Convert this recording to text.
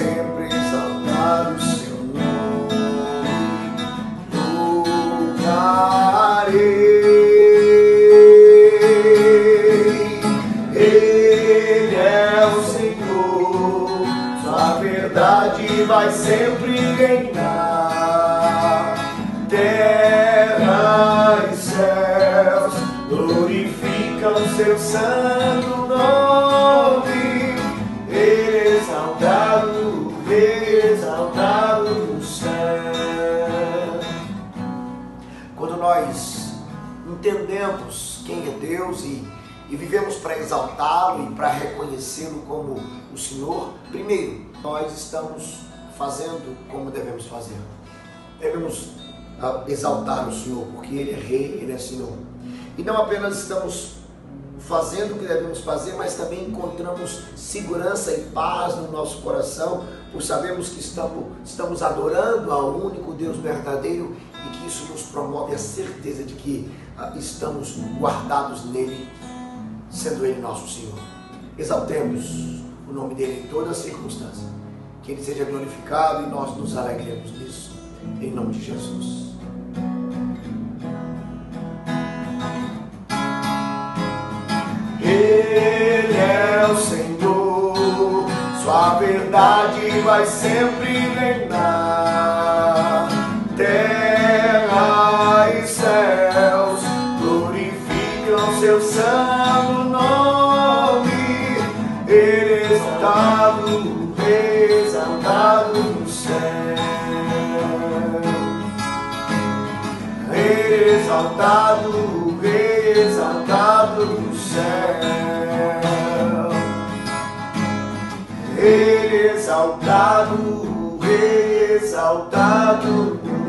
sempre exaltar o seu nome. Louvarei. Ele é o Senhor. Sua verdade vai sempre reinar. Terra e céus glorificam seu santo nome. Nós entendemos quem é Deus e, e vivemos para exaltá-lo e para reconhecê-lo como o Senhor, primeiro, nós estamos fazendo como devemos fazer. Devemos ah, exaltar o Senhor, porque Ele é Rei, Ele é Senhor. E não apenas estamos fazendo o que devemos fazer, mas também encontramos segurança e paz no nosso coração, por sabermos que estamos, estamos adorando ao único Deus verdadeiro e que isso nos promove a certeza de que ah, estamos guardados nele, sendo Ele nosso Senhor. Exaltemos o nome dele em toda circunstância. Que ele seja glorificado e nós nos alegremos nisso, em nome de Jesus. Ele é o Senhor, Sua verdade vai sempre reinar. Terra e céus glorificam Seu santo nome. Ele exaltado, exaltado no céu. Exaltado, exaltado no céu. Exaltado, exaltado céu.